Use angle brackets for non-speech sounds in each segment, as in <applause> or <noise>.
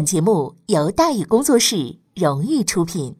本节目由大宇工作室荣誉出品。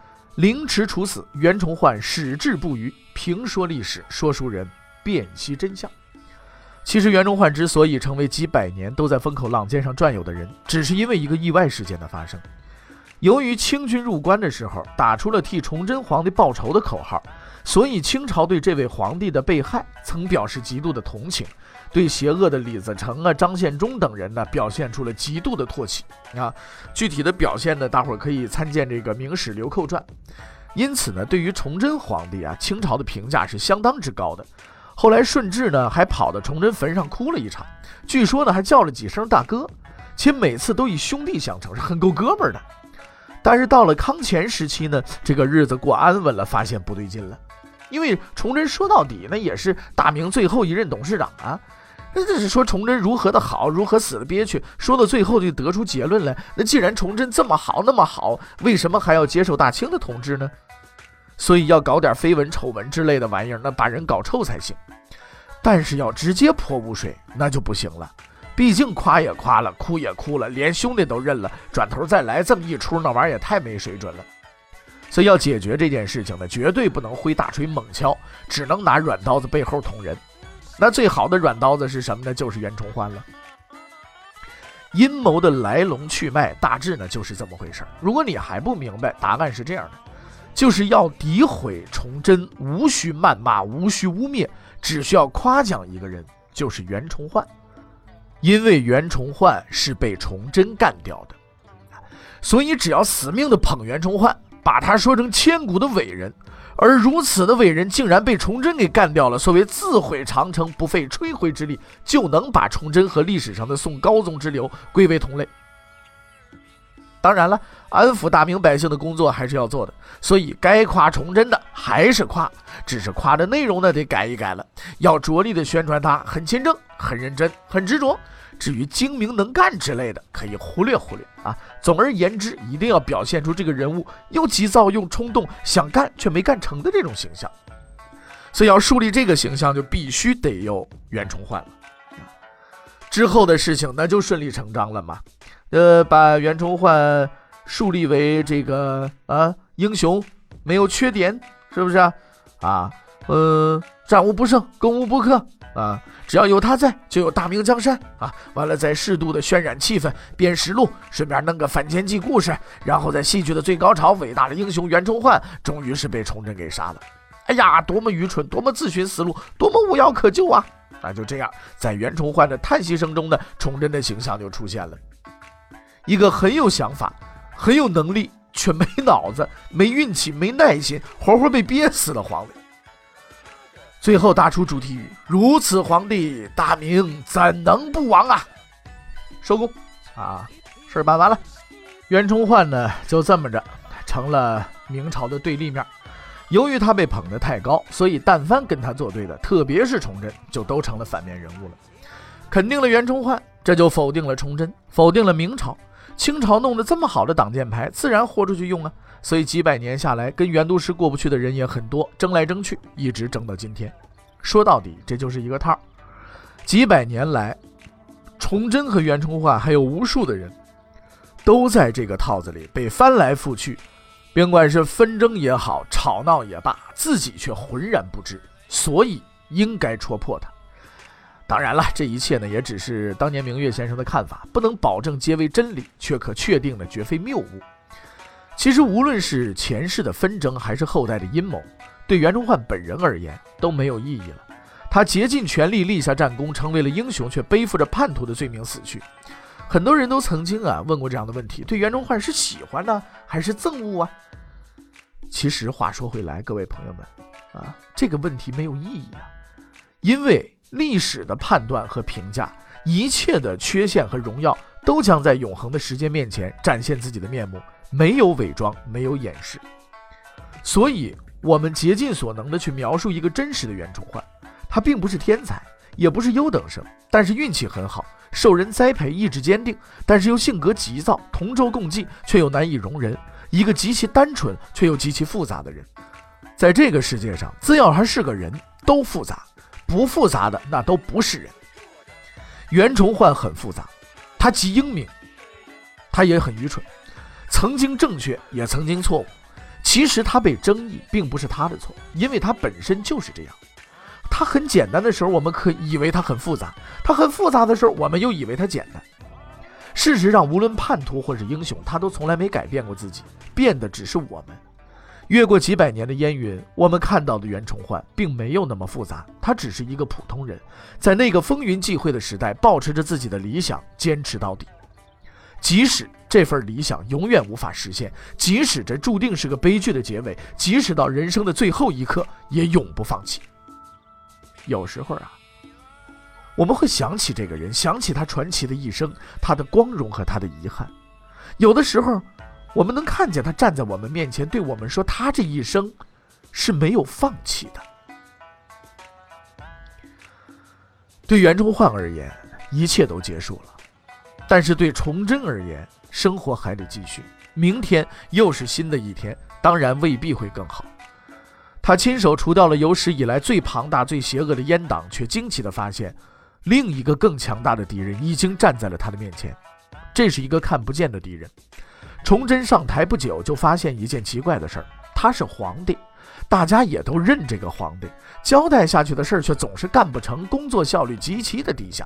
凌迟处死袁崇焕，矢志不渝，评说历史，说书人辨析真相。其实袁崇焕之所以成为几百年都在风口浪尖上转悠的人，只是因为一个意外事件的发生。由于清军入关的时候打出了替崇祯皇帝报仇的口号，所以清朝对这位皇帝的被害曾表示极度的同情。对邪恶的李自成啊、张献忠等人呢，表现出了极度的唾弃啊。具体的表现呢，大伙儿可以参见这个《明史流寇传》。因此呢，对于崇祯皇帝啊，清朝的评价是相当之高的。后来顺治呢，还跑到崇祯坟上哭了一场，据说呢，还叫了几声大哥，且每次都以兄弟相称，是很够哥们儿的。但是到了康乾时期呢，这个日子过安稳了，发现不对劲了，因为崇祯说到底呢，也是大明最后一任董事长啊。那这是说崇祯如何的好，如何死的憋屈，说到最后就得出结论来。那既然崇祯这么好，那么好，为什么还要接受大清的统治呢？所以要搞点绯闻、丑闻之类的玩意儿，那把人搞臭才行。但是要直接泼污水，那就不行了。毕竟夸也夸了，哭也哭了，连兄弟都认了，转头再来这么一出，那玩意儿也太没水准了。所以要解决这件事情呢，绝对不能挥大锤猛敲，只能拿软刀子背后捅人。那最好的软刀子是什么呢？就是袁崇焕了。阴谋的来龙去脉大致呢就是这么回事如果你还不明白，答案是这样的：就是要诋毁崇祯，无需谩骂，无需污蔑，只需要夸奖一个人，就是袁崇焕。因为袁崇焕是被崇祯干掉的，所以只要死命的捧袁崇焕，把他说成千古的伟人。而如此的伟人，竟然被崇祯给干掉了。所谓自毁长城，不费吹灰之力，就能把崇祯和历史上的宋高宗之流归为同类。当然了，安抚大明百姓的工作还是要做的，所以该夸崇祯的还是夸，只是夸的内容呢得改一改了，要着力的宣传他很勤政、很认真、很执着。至于精明能干之类的，可以忽略忽略啊。总而言之，一定要表现出这个人物又急躁又冲动，想干却没干成的这种形象。所以要树立这个形象，就必须得有袁崇焕了。之后的事情那就顺理成章了嘛。呃，把袁崇焕树立为这个啊英雄，没有缺点，是不是啊？啊，呃，战无不胜，攻无不克。啊，只要有他在，就有大明江山啊！完了，再适度的渲染气氛，编实录，顺便弄个反间计故事，然后在戏剧的最高潮，伟大的英雄袁崇焕终于是被崇祯给杀了。哎呀，多么愚蠢，多么自寻死路，多么无药可救啊！那就这样，在袁崇焕的叹息声中呢，崇祯的形象就出现了，一个很有想法、很有能力，却没脑子、没运气、没耐心，活活被憋死的皇帝。最后打出主题语：“如此皇帝，大明怎能不亡啊？”收工啊，事儿办完了。袁崇焕呢，就这么着成了明朝的对立面。由于他被捧得太高，所以但凡跟他作对的，特别是崇祯，就都成了反面人物了。肯定了袁崇焕，这就否定了崇祯，否定了明朝。清朝弄得这么好的挡箭牌，自然豁出去用啊。所以几百年下来，跟袁都师过不去的人也很多，争来争去，一直争到今天。说到底，这就是一个套。几百年来，崇祯和袁崇焕还有无数的人，都在这个套子里被翻来覆去。甭管是纷争也好，吵闹也罢，自己却浑然不知。所以应该戳破它。当然了，这一切呢，也只是当年明月先生的看法，不能保证皆为真理，却可确定的绝非谬误。其实，无论是前世的纷争，还是后代的阴谋，对袁崇焕本人而言都没有意义了。他竭尽全力立下战功，成为了英雄，却背负着叛徒的罪名死去。很多人都曾经啊问过这样的问题：对袁崇焕是喜欢呢，还是憎恶啊？其实话说回来，各位朋友们啊，这个问题没有意义啊，因为历史的判断和评价，一切的缺陷和荣耀，都将在永恒的时间面前展现自己的面目，没有伪装，没有掩饰。所以，我们竭尽所能的去描述一个真实的袁崇焕。他并不是天才，也不是优等生，但是运气很好，受人栽培，意志坚定，但是又性格急躁，同舟共济却又难以容人，一个极其单纯却又极其复杂的人。在这个世界上，只要他是个人，都复杂；不复杂的那都不是人。袁崇焕很复杂，他极英明，他也很愚蠢，曾经正确，也曾经错误。其实他被争议，并不是他的错，因为他本身就是这样。他很简单的时候，我们可以以为他很复杂；他很复杂的时候，我们又以为他简单。事实上，无论叛徒或是英雄，他都从来没改变过自己，变的只是我们。越过几百年的烟云，我们看到的袁崇焕并没有那么复杂，他只是一个普通人，在那个风云际会的时代，保持着自己的理想，坚持到底。即使这份理想永远无法实现，即使这注定是个悲剧的结尾，即使到人生的最后一刻，也永不放弃。有时候啊，我们会想起这个人，想起他传奇的一生，他的光荣和他的遗憾。有的时候，我们能看见他站在我们面前，对我们说：“他这一生是没有放弃的。”对袁崇焕而言，一切都结束了；但是对崇祯而言，生活还得继续。明天又是新的一天，当然未必会更好。他亲手除掉了有史以来最庞大、最邪恶的阉党，却惊奇地发现，另一个更强大的敌人已经站在了他的面前。这是一个看不见的敌人。崇祯上台不久，就发现一件奇怪的事儿：他是皇帝，大家也都认这个皇帝，交代下去的事儿却总是干不成，工作效率极其的低下。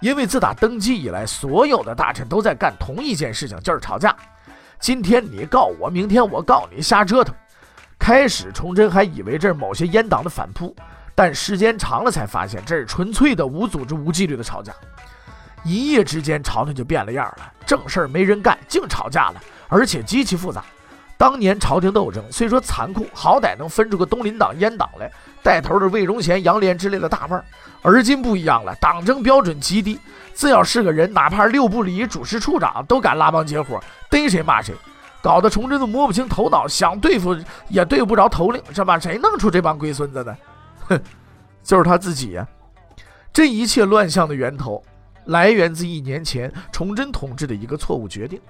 因为自打登基以来，所有的大臣都在干同一件事情，就是吵架。今天你告我，明天我告你，瞎折腾。开始，崇祯还以为这是某些阉党的反扑，但时间长了才发现，这是纯粹的无组织、无纪律的吵架。一夜之间，朝廷就变了样了，正事儿没人干，净吵架了，而且极其复杂。当年朝廷斗争虽说残酷，好歹能分出个东林党、阉党来，带头的魏忠贤、杨涟之类的大腕儿。而今不一样了，党争标准极低，只要是个人，哪怕六部里主事处长，都敢拉帮结伙，逮谁骂谁。搞得崇祯都摸不清头脑，想对付也对付不着头领，是吧？谁弄出这帮龟孙子的？哼，<laughs> 就是他自己呀！这一切乱象的源头，来源自一年前崇祯统治的一个错误决定。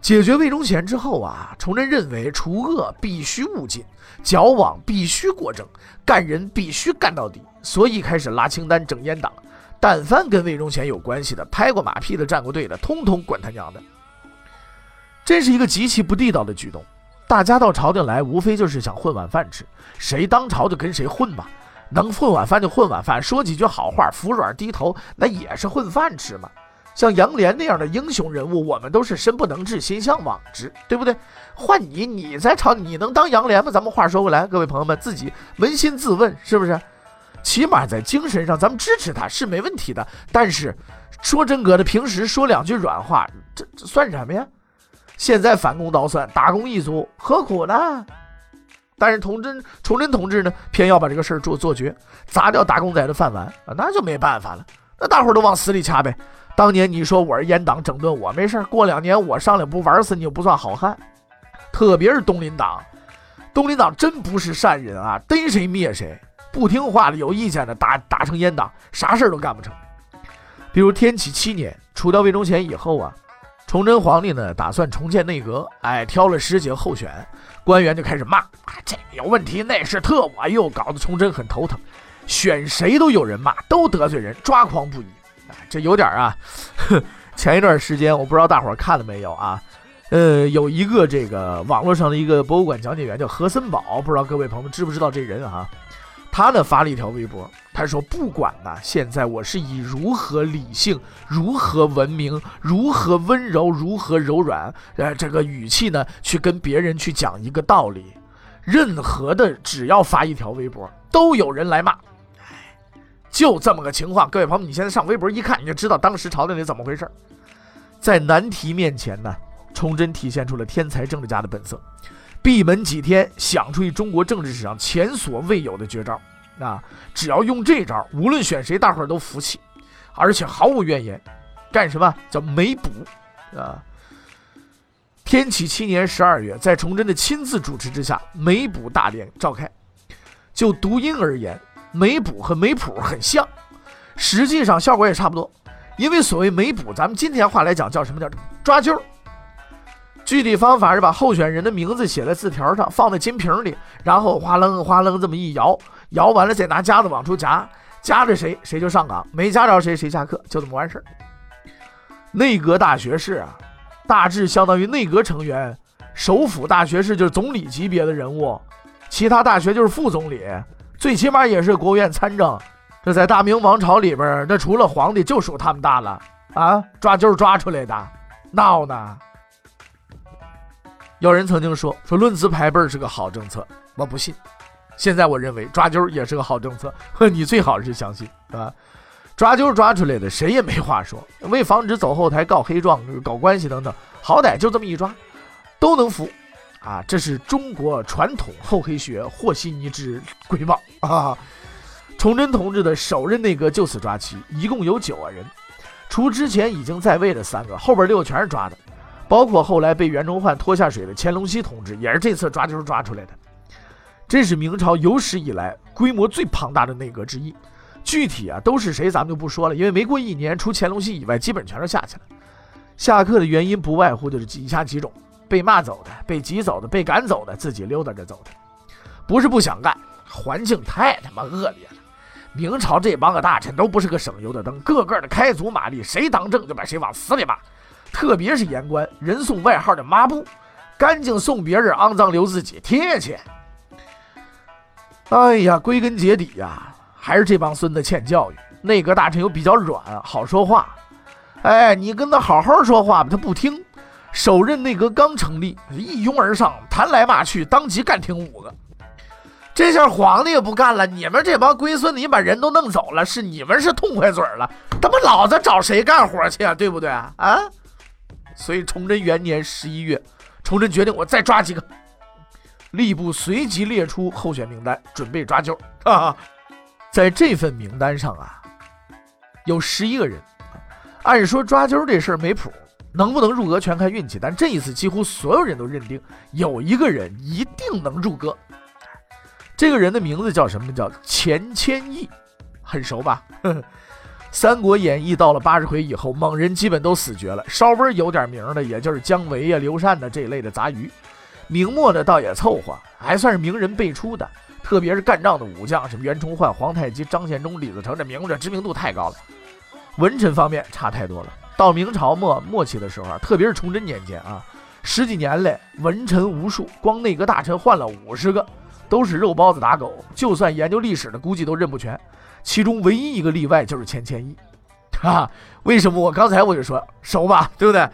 解决魏忠贤之后啊，崇祯认为除恶必须务尽，矫枉必须过正，干人必须干到底，所以开始拉清单整阉党。但凡跟魏忠贤有关系的、拍过马屁的、站过队的，通通滚他娘的！这是一个极其不地道的举动。大家到朝廷来，无非就是想混碗饭吃，谁当朝就跟谁混吧，能混碗饭就混碗饭，说几句好话，服软低头，那也是混饭吃嘛。像杨涟那样的英雄人物，我们都是身不能至，心向往之，对不对？换你，你在朝，你能当杨涟吗？咱们话说回来，各位朋友们自己扪心自问，是不是？起码在精神上，咱们支持他是没问题的。但是说真格的，平时说两句软话，这这算什么呀？现在反攻倒算，打工一族，何苦呢？但是崇祯崇祯同志呢，偏要把这个事儿做做绝，砸掉打工仔的饭碗啊，那就没办法了。那大伙儿都往死里掐呗。当年你说我是阉党整顿我没事过两年我上来不玩死你，又不算好汉。特别是东林党，东林党真不是善人啊，逮谁灭谁，不听话的有意见的打打成阉党，啥事儿都干不成。比如天启七年除掉魏忠贤以后啊。崇祯皇帝呢，打算重建内阁，哎，挑了十几个候选，官员就开始骂，啊这有问题，那是特务，哎呦，搞得崇祯很头疼，选谁都有人骂，都得罪人，抓狂不已，哎，这有点啊。<laughs> 前一段时间，我不知道大伙看了没有啊？呃，有一个这个网络上的一个博物馆讲解员叫何森堡，不知道各位朋友们知不知道这人啊？他呢发了一条微博，他说：“不管呢，现在我是以如何理性、如何文明、如何温柔、如何柔软，呃，这个语气呢，去跟别人去讲一个道理。任何的，只要发一条微博，都有人来骂，就这么个情况。各位朋友，你现在上微博一看，你就知道当时朝廷里怎么回事。在难题面前呢，崇祯体现出了天才政治家的本色，闭门几天想出一中国政治史上前所未有的绝招。啊，只要用这招，无论选谁，大伙儿都服气，而且毫无怨言。干什么叫没补？啊，天启七年十二月，在崇祯的亲自主持之下，没补大典召开。就读音而言，没补和没谱很像，实际上效果也差不多。因为所谓没补，咱们今天话来讲叫什么叫抓阄。具体方法是把候选人的名字写在字条上，放在金瓶里，然后哗楞哗楞这么一摇，摇完了再拿夹子往出夹，夹着谁谁就上岗，没夹着谁谁下课，就这么完事儿。内阁大学士啊，大致相当于内阁成员，首府大学士就是总理级别的人物，其他大学就是副总理，最起码也是国务院参政。这在大明王朝里边，那除了皇帝就属他们大了啊，抓阄抓出来的，闹呢。有人曾经说说论资排辈是个好政策，我不信。现在我认为抓阄也是个好政策，呵 <laughs> 你最好是相信，啊。抓阄抓出来的，谁也没话说。为防止走后台告黑状、搞关系等等，好歹就这么一抓，都能服。啊，这是中国传统厚黑学和稀泥之瑰宝 <laughs> 啊！崇祯同志的首任内阁就此抓齐，一共有九个人，除之前已经在位的三个，后边六个全是抓的。包括后来被袁崇焕拖下水的乾隆熙同志，也是这次抓阄抓出来的。这是明朝有史以来规模最庞大的内阁之一。具体啊都是谁，咱们就不说了，因为没过一年，除乾隆熙以外，基本全都下去了。下课的原因不外乎就是以下几种：被骂走的，被挤走的，被赶走的，自己溜达着走的。不是不想干，环境太他妈恶劣了。明朝这帮个大臣都不是个省油的灯，个个的开足马力，谁当政就把谁往死里骂。特别是言官，人送外号的“抹布”，干净送别人，肮脏留自己，贴切。哎呀，归根结底呀，还是这帮孙子欠教育。内阁大臣又比较软，好说话。哎，你跟他好好说话吧，他不听。首任内阁刚成立，一拥而上，弹来骂去，当即干停五个。这下皇帝也不干了，你们这帮龟孙，你把人都弄走了，是你们是痛快嘴了。他妈老子找谁干活去啊？对不对？啊？所以，崇祯元年十一月，崇祯决定我再抓几个。吏部随即列出候选名单，准备抓阄。啊，在这份名单上啊，有十一个人。按说抓阄这事儿没谱，能不能入阁全看运气。但这一次，几乎所有人都认定有一个人一定能入阁。这个人的名字叫什么？叫钱谦益，很熟吧？<laughs>《三国演义》到了八十回以后，猛人基本都死绝了。稍微有点名的，也就是姜维呀、刘禅的这一类的杂鱼。明末的倒也凑合，还算是名人辈出的。特别是干仗的武将，什么袁崇焕、皇太极、张献忠、李自成，这名字知名度太高了。文臣方面差太多了。到明朝末末期的时候啊，特别是崇祯年间啊，十几年来文臣无数，光内阁大臣换了五十个，都是肉包子打狗。就算研究历史的，估计都认不全。其中唯一一个例外就是钱谦益，啊，为什么我刚才我就说熟吧，对不对？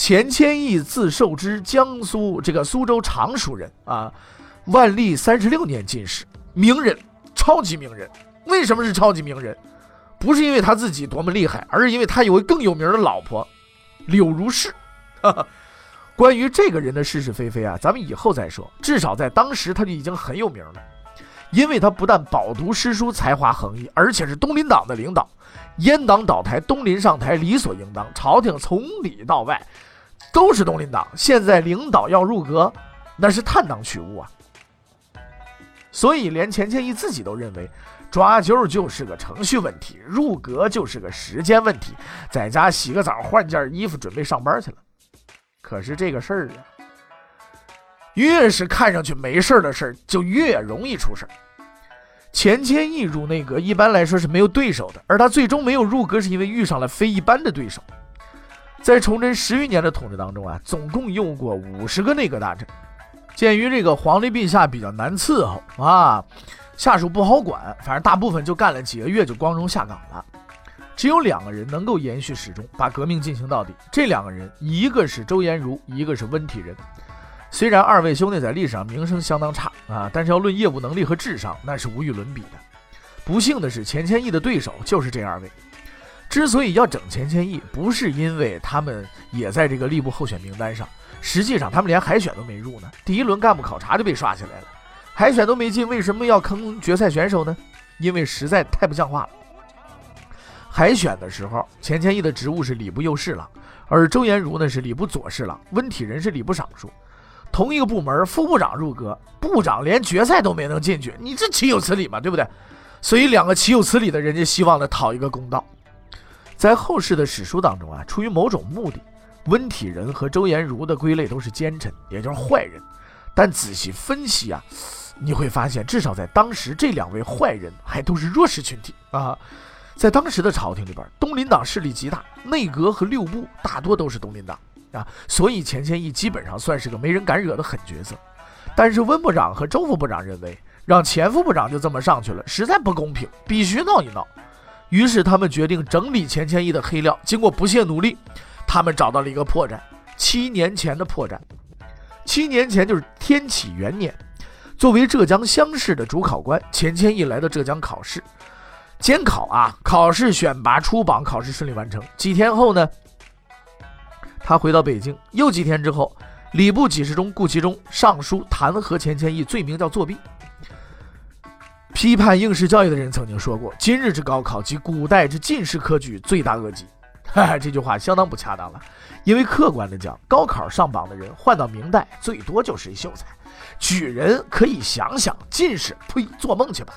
钱谦益字寿之，江苏这个苏州常熟人啊，万历三十六年进士，名人，超级名人。为什么是超级名人？不是因为他自己多么厉害，而是因为他有一更有名的老婆柳如是。<laughs> 关于这个人的是是非非啊，咱们以后再说。至少在当时他就已经很有名了。因为他不但饱读诗书，才华横溢，而且是东林党的领导。阉党倒台，东林上台，理所应当。朝廷从里到外都是东林党。现在领导要入阁，那是探囊取物啊。所以连钱谦益自己都认为，抓阄就是个程序问题，入阁就是个时间问题。在家洗个澡，换件衣服，准备上班去了。可是这个事儿啊。越是看上去没事儿的事儿，就越容易出事儿。钱谦益入内阁，一般来说是没有对手的，而他最终没有入阁，是因为遇上了非一般的对手。在崇祯十余年的统治当中啊，总共用过五十个内阁大臣。鉴于这个皇帝陛下比较难伺候啊，下属不好管，反正大部分就干了几个月就光荣下岗了。只有两个人能够延续始终，把革命进行到底。这两个人，一个是周延儒，一个是温体仁。虽然二位兄弟在历史上名声相当差啊，但是要论业务能力和智商，那是无与伦比的。不幸的是，钱谦益的对手就是这二位。之所以要整钱谦益，不是因为他们也在这个吏部候选名单上，实际上他们连海选都没入呢。第一轮干部考察就被刷起来了，海选都没进，为什么要坑决赛选手呢？因为实在太不像话了。海选的时候，钱谦益的职务是礼部右侍郎，而周延儒呢是礼部左侍郎，温体仁是礼部尚书。同一个部门，副部长入阁，部长连决赛都没能进去，你这岂有此理嘛？对不对？所以两个岂有此理的人家希望呢讨一个公道。在后世的史书当中啊，出于某种目的，温体仁和周延儒的归类都是奸臣，也就是坏人。但仔细分析啊，你会发现，至少在当时，这两位坏人还都是弱势群体啊。在当时的朝廷里边，东林党势力极大，内阁和六部大多都是东林党。啊，所以钱谦益基本上算是个没人敢惹的狠角色。但是温部长和周副部长认为，让前副部长就这么上去了，实在不公平，必须闹一闹。于是他们决定整理钱谦益的黑料。经过不懈努力，他们找到了一个破绽：七年前的破绽。七年前就是天启元年，作为浙江乡试的主考官，钱谦益来到浙江考试，监考啊，考试选拔出榜，考试顺利完成。几天后呢？他回到北京，又几天之后，礼部给事中顾其中上书弹劾钱谦益，罪名叫作弊。批判应试教育的人曾经说过：“今日之高考及古代之进士科举，罪大恶极。”哈哈，这句话相当不恰当了，因为客观的讲，高考上榜的人换到明代，最多就是一秀才；举人可以想想，进士，呸，做梦去吧！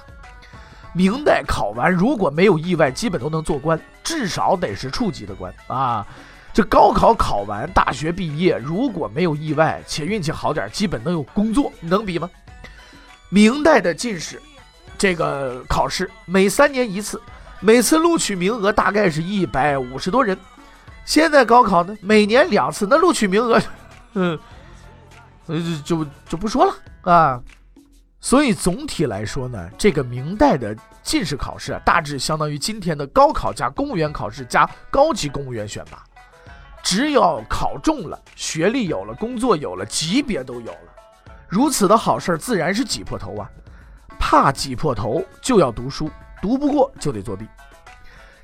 明代考完如果没有意外，基本都能做官，至少得是处级的官啊。这高考考完，大学毕业，如果没有意外且运气好点，基本能有工作，能比吗？明代的进士，这个考试每三年一次，每次录取名额大概是一百五十多人。现在高考呢，每年两次，那录取名额，<laughs> 嗯，就就不说了啊。所以总体来说呢，这个明代的进士考试啊，大致相当于今天的高考加公务员考试加高级公务员选拔。只要考中了，学历有了，工作有了，级别都有了，如此的好事自然是挤破头啊！怕挤破头，就要读书，读不过就得作弊。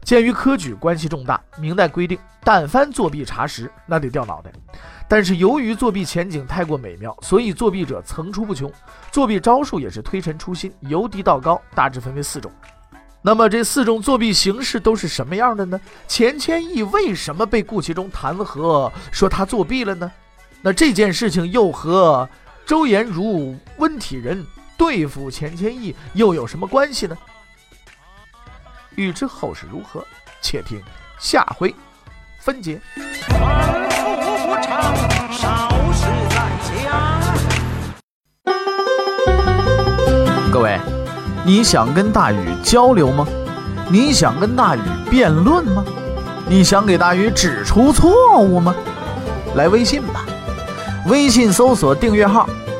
鉴于科举关系重大，明代规定，但凡作弊查实，那得掉脑袋。但是由于作弊前景太过美妙，所以作弊者层出不穷，作弊招数也是推陈出新，由低到高，大致分为四种。那么这四种作弊形式都是什么样的呢？钱谦益为什么被顾其中弹劾说他作弊了呢？那这件事情又和周延儒、温体仁对付钱谦益又有什么关系呢？欲知后事如何，且听下回分解。各位。你想跟大禹交流吗？你想跟大禹辩论吗？你想给大禹指出错误吗？来微信吧，微信搜索订阅号“